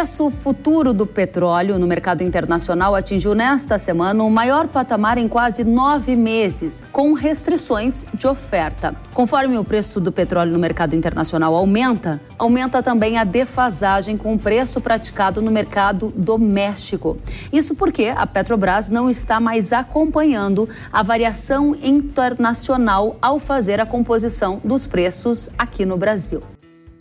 preço futuro do petróleo no mercado internacional atingiu nesta semana o maior patamar em quase nove meses, com restrições de oferta. Conforme o preço do petróleo no mercado internacional aumenta, aumenta também a defasagem com o preço praticado no mercado doméstico. Isso porque a Petrobras não está mais acompanhando a variação internacional ao fazer a composição dos preços aqui no Brasil.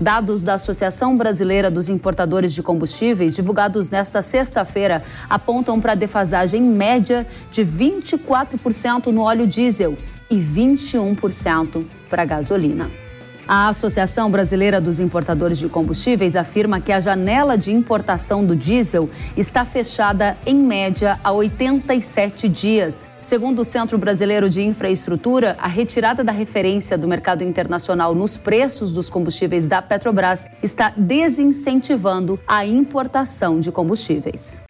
Dados da Associação Brasileira dos Importadores de Combustíveis, divulgados nesta sexta-feira, apontam para defasagem média de 24% no óleo diesel e 21% para gasolina. A Associação Brasileira dos Importadores de Combustíveis afirma que a janela de importação do diesel está fechada em média há 87 dias. Segundo o Centro Brasileiro de Infraestrutura, a retirada da referência do mercado internacional nos preços dos combustíveis da Petrobras está desincentivando a importação de combustíveis.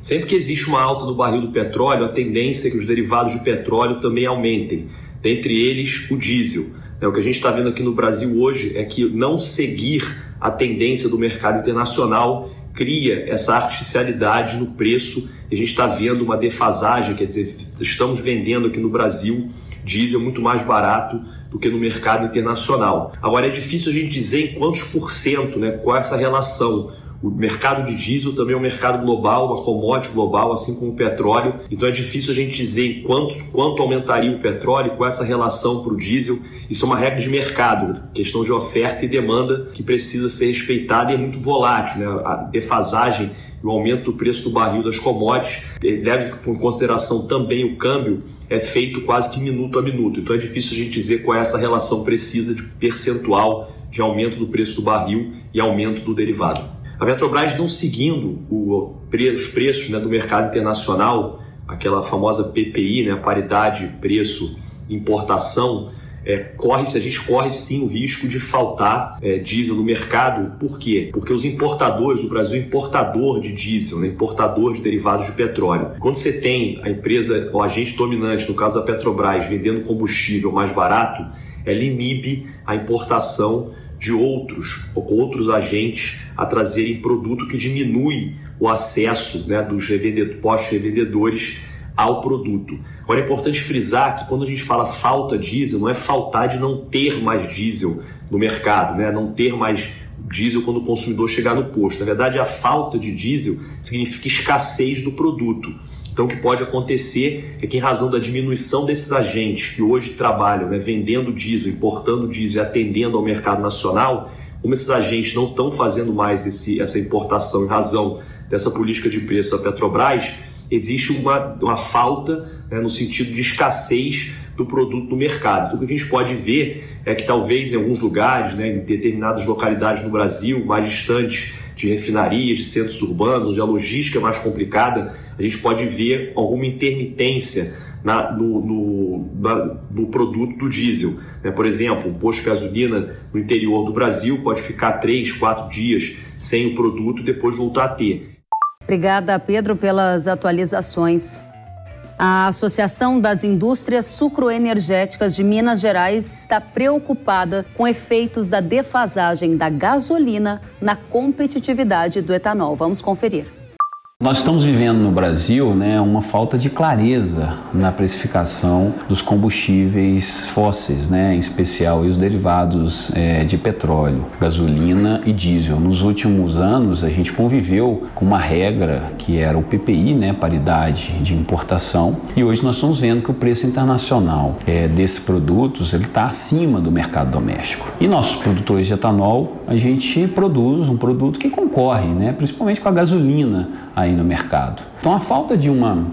Sempre que existe uma alta do barril do petróleo, a tendência é que os derivados de petróleo também aumentem, dentre eles o diesel. É, o que a gente está vendo aqui no Brasil hoje é que não seguir a tendência do mercado internacional cria essa artificialidade no preço. A gente está vendo uma defasagem, quer dizer, estamos vendendo aqui no Brasil diesel muito mais barato do que no mercado internacional. Agora é difícil a gente dizer em quantos por cento, né, qual é essa relação o mercado de diesel também é um mercado global, uma commodity global, assim como o petróleo. Então é difícil a gente dizer quanto, quanto aumentaria o petróleo com essa relação para o diesel. Isso é uma regra de mercado, questão de oferta e demanda que precisa ser respeitada e é muito volátil. Né? A defasagem o aumento do preço do barril das commodities, leve em consideração também o câmbio, é feito quase que minuto a minuto. Então é difícil a gente dizer qual é essa relação precisa de percentual de aumento do preço do barril e aumento do derivado. A Petrobras não seguindo o, os preços né, do mercado internacional, aquela famosa PPI, né, paridade preço importação, é, corre se a gente corre sim o risco de faltar é, diesel no mercado. Por quê? Porque os importadores, o Brasil é importador de diesel, né, importador de derivados de petróleo. Quando você tem a empresa, o agente dominante, no caso a Petrobras, vendendo combustível mais barato, ela inibe a importação de outros ou outros agentes a trazerem produto que diminui o acesso né, dos pós-revendedores ao produto. Agora é importante frisar que quando a gente fala falta diesel, não é faltar de não ter mais diesel no mercado, né? não ter mais diesel quando o consumidor chegar no posto. Na verdade, a falta de diesel significa escassez do produto. Então, o que pode acontecer é que, em razão da diminuição desses agentes que hoje trabalham né, vendendo diesel, importando diesel e atendendo ao mercado nacional, como esses agentes não estão fazendo mais esse, essa importação em razão dessa política de preço da Petrobras, existe uma, uma falta né, no sentido de escassez do produto no mercado. Então, o que a gente pode ver é que talvez em alguns lugares, né, em determinadas localidades no Brasil, mais distantes de refinarias, de centros urbanos, onde a logística é mais complicada, a gente pode ver alguma intermitência na, no, no, na, no, produto do diesel. Né? Por exemplo, um posto de gasolina no interior do Brasil pode ficar três, quatro dias sem o produto e depois voltar a ter. Obrigada, Pedro, pelas atualizações. A Associação das Indústrias Sucroenergéticas de Minas Gerais está preocupada com efeitos da defasagem da gasolina na competitividade do etanol. Vamos conferir. Nós estamos vivendo no Brasil né, uma falta de clareza na precificação dos combustíveis fósseis, né, em especial os derivados é, de petróleo, gasolina e diesel. Nos últimos anos, a gente conviveu com uma regra que era o PPI, né, paridade de importação, e hoje nós estamos vendo que o preço internacional é, desses produtos está acima do mercado doméstico. E nossos produtores de etanol, a gente produz um produto que concorre, né, principalmente com a gasolina aí no mercado. Então, a falta de uma,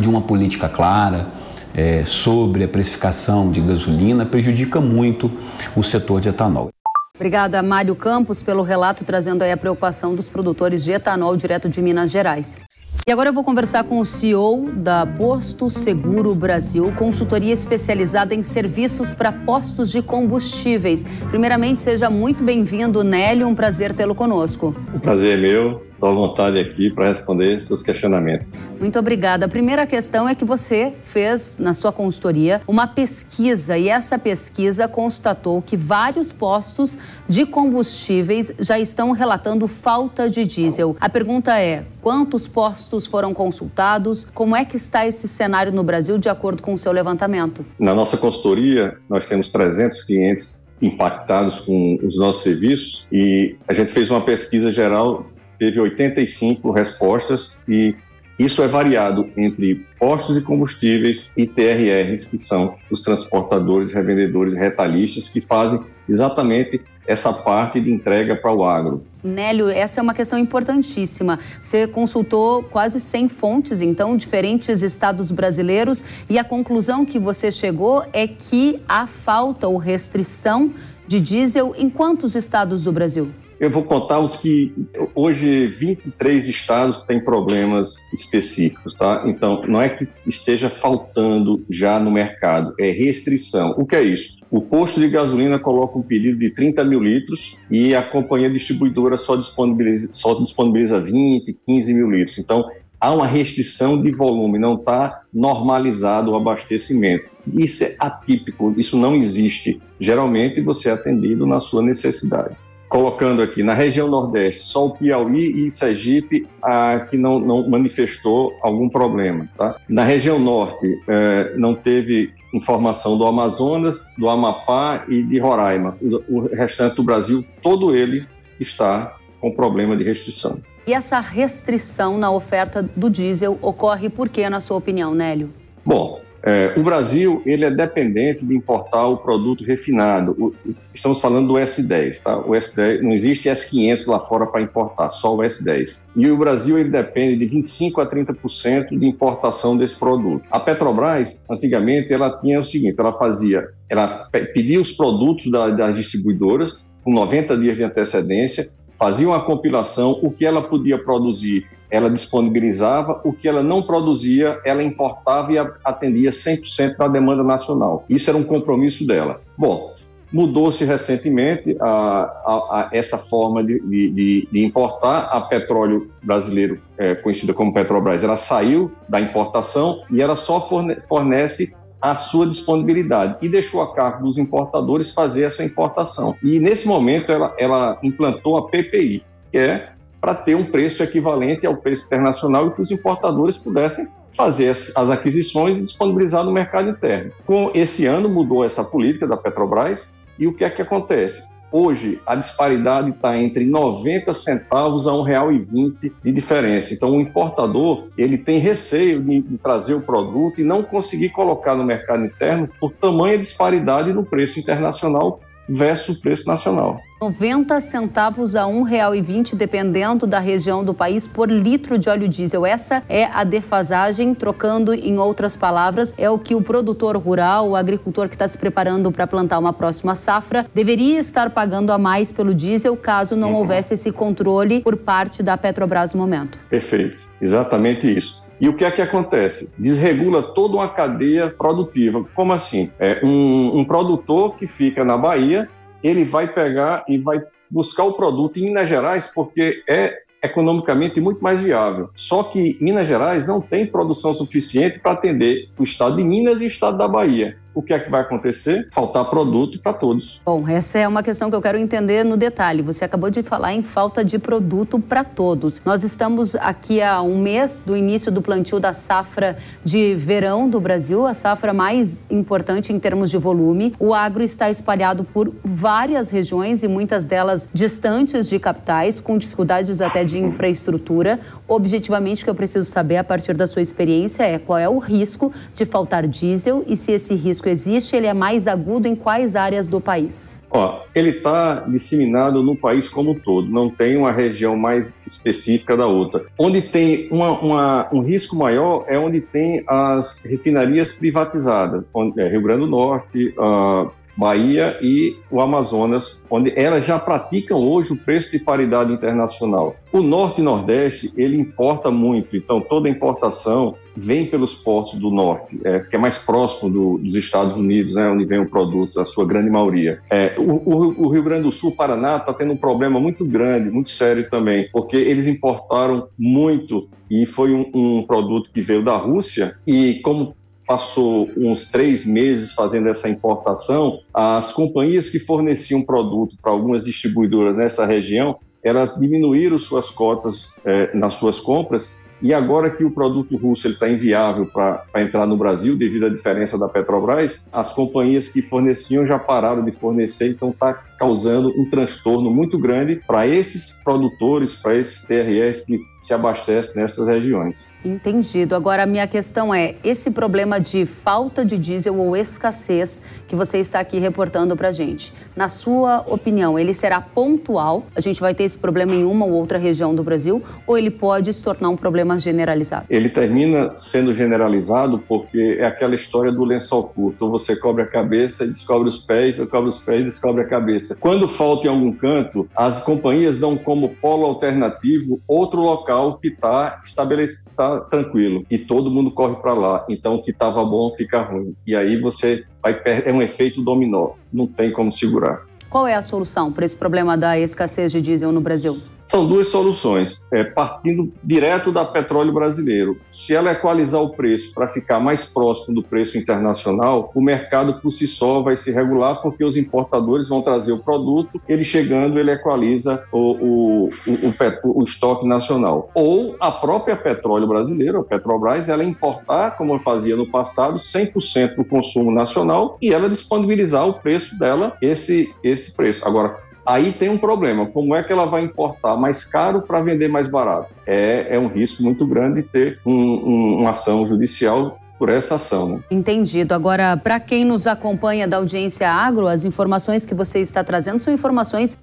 de uma política clara é, sobre a precificação de gasolina prejudica muito o setor de etanol. Obrigada, Mário Campos, pelo relato trazendo aí a preocupação dos produtores de etanol direto de Minas Gerais. E agora eu vou conversar com o CEO da Posto Seguro Brasil, consultoria especializada em serviços para postos de combustíveis. Primeiramente, seja muito bem-vindo, Nélio, um prazer tê-lo conosco. O prazer é meu. Estou à vontade aqui para responder seus questionamentos. Muito obrigada. A primeira questão é que você fez, na sua consultoria, uma pesquisa e essa pesquisa constatou que vários postos de combustíveis já estão relatando falta de diesel. A pergunta é: quantos postos foram consultados? Como é que está esse cenário no Brasil de acordo com o seu levantamento? Na nossa consultoria, nós temos 300 clientes impactados com os nossos serviços e a gente fez uma pesquisa geral teve 85 respostas e isso é variado entre postos de combustíveis e TRRs, que são os transportadores, revendedores e retalhistas, que fazem exatamente essa parte de entrega para o agro. Nélio, essa é uma questão importantíssima. Você consultou quase 100 fontes, então, diferentes estados brasileiros, e a conclusão que você chegou é que há falta ou restrição de diesel em quantos estados do Brasil? Eu vou contar os que hoje 23 estados têm problemas específicos, tá? Então, não é que esteja faltando já no mercado, é restrição. O que é isso? O posto de gasolina coloca um pedido de 30 mil litros e a companhia distribuidora só disponibiliza, só disponibiliza 20, 15 mil litros. Então, há uma restrição de volume, não está normalizado o abastecimento. Isso é atípico, isso não existe. Geralmente, você é atendido na sua necessidade colocando aqui, na região Nordeste, só o Piauí e Sergipe ah, que não, não, manifestou algum problema. Tá? Na região Norte, eh, não teve informação do Amazonas, do Amapá e de Roraima. O restante do Brasil, todo ele está com problema de restrição. E essa restrição na oferta do diesel ocorre por quê, na sua opinião, Nélio? Bom, é, o Brasil ele é dependente de importar o produto refinado. O, estamos falando do S10, tá? O S10 não existe S500 lá fora para importar, só o S10. E o Brasil ele depende de 25 a 30% de importação desse produto. A Petrobras antigamente ela tinha o seguinte, ela fazia, ela pedia os produtos da, das distribuidoras com 90 dias de antecedência, fazia uma compilação, o que ela podia produzir ela disponibilizava, o que ela não produzia, ela importava e atendia 100% da demanda nacional. Isso era um compromisso dela. Bom, mudou-se recentemente a, a, a, essa forma de, de, de, importar. A petróleo brasileiro, é, conhecida como Petrobras, ela saiu da importação e ela só forne, fornece a sua disponibilidade e deixou a cargo dos importadores fazer essa importação. E nesse momento ela, ela implantou a PPI, que é para ter um preço equivalente ao preço internacional e que os importadores pudessem fazer as, aquisições e disponibilizar no mercado interno. Com esse ano mudou essa política da Petrobras e o que é que acontece? Hoje a disparidade está entre 90 centavos a R$ 1,20 de diferença. Então o importador ele tem receio de, de trazer o produto e não conseguir colocar no mercado interno por tamanha disparidade no preço internacional versus o preço nacional. 90 centavos a R$ 1,20, dependendo da região do país, por litro de óleo diesel. Essa é a defasagem, trocando em outras palavras, é o que o produtor rural, o agricultor que está se preparando para plantar uma próxima safra, deveria estar pagando a mais pelo diesel caso não uhum. houvesse esse controle por parte da Petrobras no momento. Perfeito, exatamente isso. E o que é que acontece? Desregula toda uma cadeia produtiva. Como assim? É um, um produtor que fica na Bahia, ele vai pegar e vai buscar o produto em Minas Gerais porque é economicamente muito mais viável. Só que Minas Gerais não tem produção suficiente para atender o estado de Minas e o estado da Bahia o que é que vai acontecer? Faltar produto para todos. Bom, essa é uma questão que eu quero entender no detalhe. Você acabou de falar em falta de produto para todos. Nós estamos aqui há um mês do início do plantio da safra de verão do Brasil, a safra mais importante em termos de volume. O agro está espalhado por várias regiões e muitas delas distantes de capitais, com dificuldades até de infraestrutura. Objetivamente, o que eu preciso saber a partir da sua experiência é qual é o risco de faltar diesel e se esse risco existe, ele é mais agudo em quais áreas do país? Ó, ele está disseminado no país como um todo, não tem uma região mais específica da outra. Onde tem uma, uma, um risco maior é onde tem as refinarias privatizadas, onde, é, Rio Grande do Norte, uh, Bahia e o Amazonas, onde elas já praticam hoje o preço de paridade internacional. O Norte e Nordeste, ele importa muito, então toda importação vem pelos portos do Norte, é, que é mais próximo do, dos Estados Unidos, né, onde vem o produto, a sua grande maioria. É, o, o, o, Rio Grande do Sul, Paraná, está tendo um problema muito grande, muito sério também, porque eles importaram muito e foi um, um produto que veio da Rússia e como passou uns três meses fazendo essa importação, as companhias que forneciam produto para algumas distribuidoras nessa região, elas diminuíram suas cotas é, nas suas compras e agora que o produto russo está inviável para entrar no Brasil, devido à diferença da Petrobras, as companhias que forneciam já pararam de fornecer, então está causando um transtorno muito grande para esses produtores, para esses TRS que se abastecem nessas regiões. Entendido. Agora, a minha questão é: esse problema de falta de diesel ou escassez que você está aqui reportando para a gente, na sua opinião, ele será pontual? A gente vai ter esse problema em uma ou outra região do Brasil? Ou ele pode se tornar um problema generalizado? Ele termina sendo generalizado porque é aquela história do lençol curto. Você cobre a cabeça e descobre os pés, ou cobre os pés e descobre a cabeça. Quando falta em algum canto, as companhias dão como polo alternativo outro local que está estabelecido, está tranquilo, e todo mundo corre para lá. Então, o que estava bom fica ruim. E aí você vai é um efeito dominó. Não tem como segurar. Qual é a solução para esse problema da escassez de diesel no Brasil? São duas soluções, é, partindo direto da petróleo brasileiro. Se ela equalizar o preço para ficar mais próximo do preço internacional, o mercado por si só vai se regular porque os importadores vão trazer o produto, ele chegando, ele equaliza o, o, o, o estoque nacional. Ou a própria petróleo brasileira, a Petrobras, ela importar, como fazia no passado, 100% do consumo nacional e ela disponibilizar o preço dela, esse, esse preço. Agora, Aí tem um problema: como é que ela vai importar mais caro para vender mais barato? É, é um risco muito grande ter um, um, uma ação judicial por essa ação. Né? Entendido. Agora, para quem nos acompanha da audiência agro, as informações que você está trazendo são informações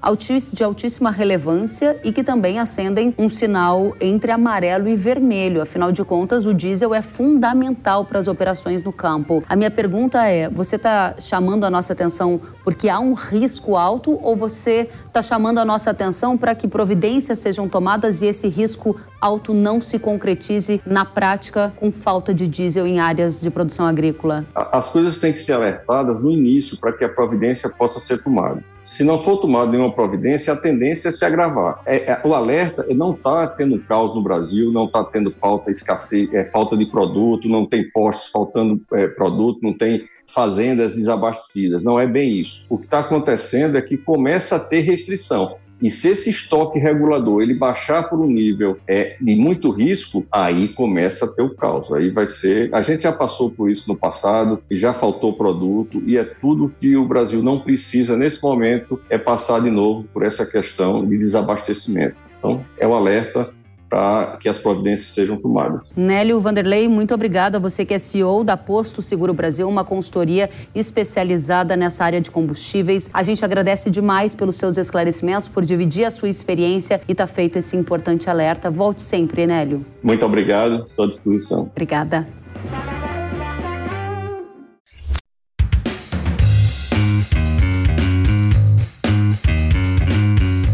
de altíssima relevância e que também acendem um sinal entre amarelo e vermelho. Afinal de contas, o diesel é fundamental para as operações no campo. A minha pergunta é: você está chamando a nossa atenção porque há um risco alto ou você está chamando a nossa atenção para que providências sejam tomadas e esse risco alto não se concretize na prática com falta de diesel em áreas de produção agrícola? As coisas têm que ser alertadas no início para que a providência possa ser tomada. Se não for tomada nenhuma providência, a tendência é se agravar. É, é, o alerta não está tendo caos no Brasil, não está tendo falta, escassez, é, falta de produto, não tem postos faltando é, produto, não tem fazendas desabastecidas. Não é bem isso. O que está acontecendo é que começa a ter restrição. E se esse estoque regulador ele baixar por um nível é, de muito risco, aí começa a ter o caos. Aí vai ser. A gente já passou por isso no passado já faltou produto, e é tudo que o Brasil não precisa nesse momento é passar de novo por essa questão de desabastecimento. Então, é o alerta para que as providências sejam tomadas. Nélio Vanderlei, muito obrigada. Você que é CEO da Posto Seguro Brasil, uma consultoria especializada nessa área de combustíveis. A gente agradece demais pelos seus esclarecimentos, por dividir a sua experiência e estar tá feito esse importante alerta. Volte sempre, Nélio. Muito obrigado, estou à disposição. Obrigada.